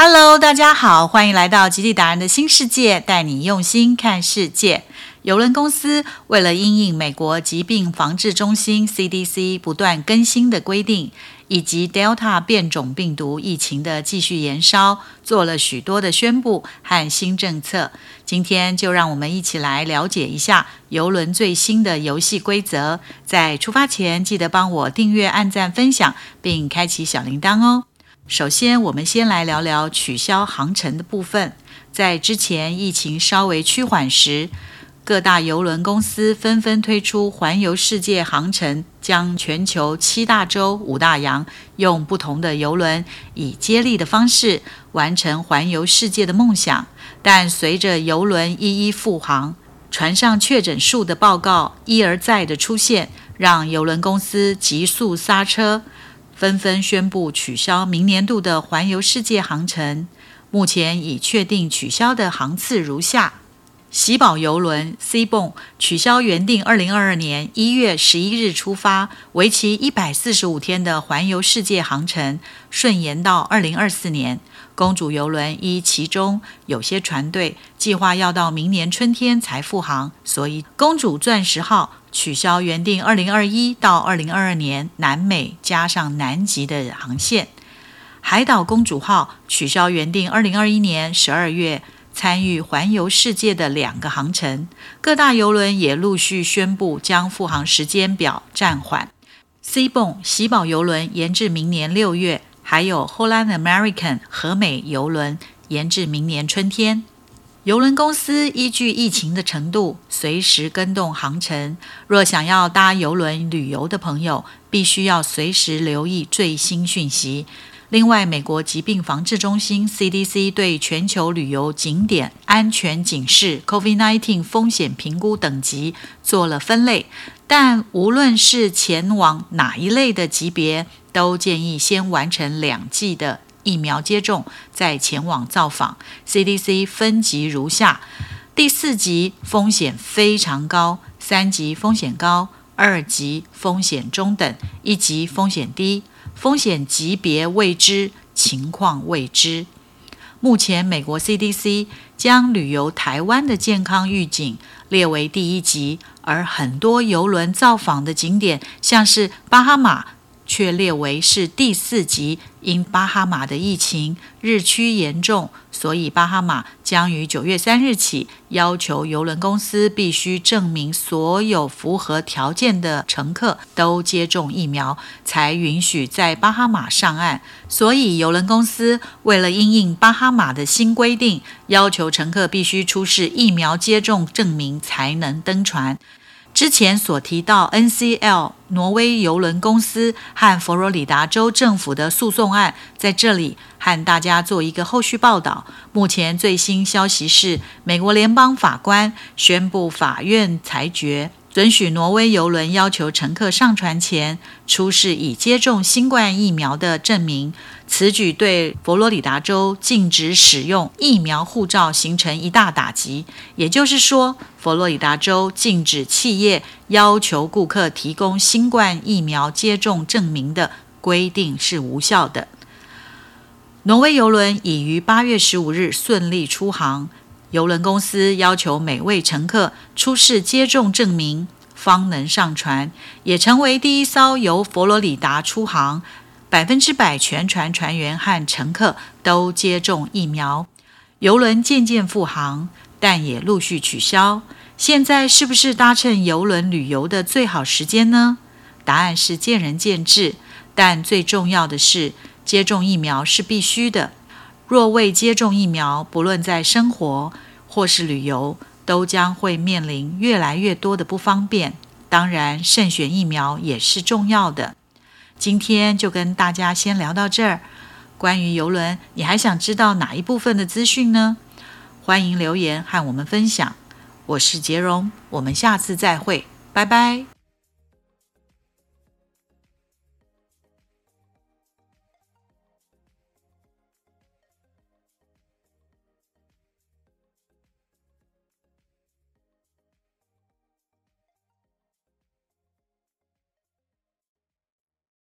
Hello，大家好，欢迎来到极地达人的新世界，带你用心看世界。邮轮公司为了因应美国疾病防治中心 CDC 不断更新的规定，以及 Delta 变种病毒疫情的继续延烧，做了许多的宣布和新政策。今天就让我们一起来了解一下邮轮最新的游戏规则。在出发前，记得帮我订阅、按赞、分享，并开启小铃铛哦。首先，我们先来聊聊取消航程的部分。在之前疫情稍微趋缓时，各大邮轮公司纷纷推出环游世界航程，将全球七大洲、五大洋用不同的邮轮以接力的方式完成环游世界的梦想。但随着邮轮一一复航，船上确诊数的报告一而再的出现，让邮轮公司急速刹车。纷纷宣布取消明年度的环游世界航程。目前已确定取消的航次如下：喜宝邮轮 C 泵取消原定二零二二年一月十一日出发，为期一百四十五天的环游世界航程，顺延到二零二四年。公主游轮一其中有些船队计划要到明年春天才复航，所以公主钻石号。取消原定二零二一到二零二二年南美加上南极的航线，海岛公主号取消原定二零二一年十二月参与环游世界的两个航程，各大游轮也陆续宣布将复航时间表暂缓。C 泵喜宝游轮延至明年六月，还有 Holland American 和美游轮延至明年春天。邮轮公司依据疫情的程度，随时更动航程。若想要搭邮轮旅游的朋友，必须要随时留意最新讯息。另外，美国疾病防治中心 （CDC） 对全球旅游景点安全警示 （COVID-19） 风险评估等级做了分类，但无论是前往哪一类的级别，都建议先完成两剂的。疫苗接种再前往造访，CDC 分级如下：第四级风险非常高，三级风险高，二级风险中等，一级风险低，风险级别未知，情况未知。目前美国 CDC 将旅游台湾的健康预警列为第一级，而很多游轮造访的景点，像是巴哈马。却列为是第四级，因巴哈马的疫情日趋严重，所以巴哈马将于九月三日起要求邮轮公司必须证明所有符合条件的乘客都接种疫苗，才允许在巴哈马上岸。所以邮轮公司为了应应巴哈马的新规定，要求乘客必须出示疫苗接种证明才能登船。之前所提到，NCL 挪威邮轮公司和佛罗里达州政府的诉讼案，在这里和大家做一个后续报道。目前最新消息是，美国联邦法官宣布法院裁决。准许挪威邮轮要求乘客上船前出示已接种新冠疫苗的证明。此举对佛罗里达州禁止使用疫苗护照形成一大打击。也就是说，佛罗里达州禁止企业要求顾客提供新冠疫苗接种证明的规定是无效的。挪威邮轮已于八月十五日顺利出航。邮轮公司要求每位乘客出示接种证明，方能上船，也成为第一艘由佛罗里达出航、百分之百全船船员和乘客都接种疫苗。邮轮渐渐复航，但也陆续取消。现在是不是搭乘邮轮旅游的最好时间呢？答案是见仁见智，但最重要的是接种疫苗是必须的。若未接种疫苗，不论在生活或是旅游，都将会面临越来越多的不方便。当然，慎选疫苗也是重要的。今天就跟大家先聊到这儿。关于游轮，你还想知道哪一部分的资讯呢？欢迎留言和我们分享。我是杰荣，我们下次再会，拜拜。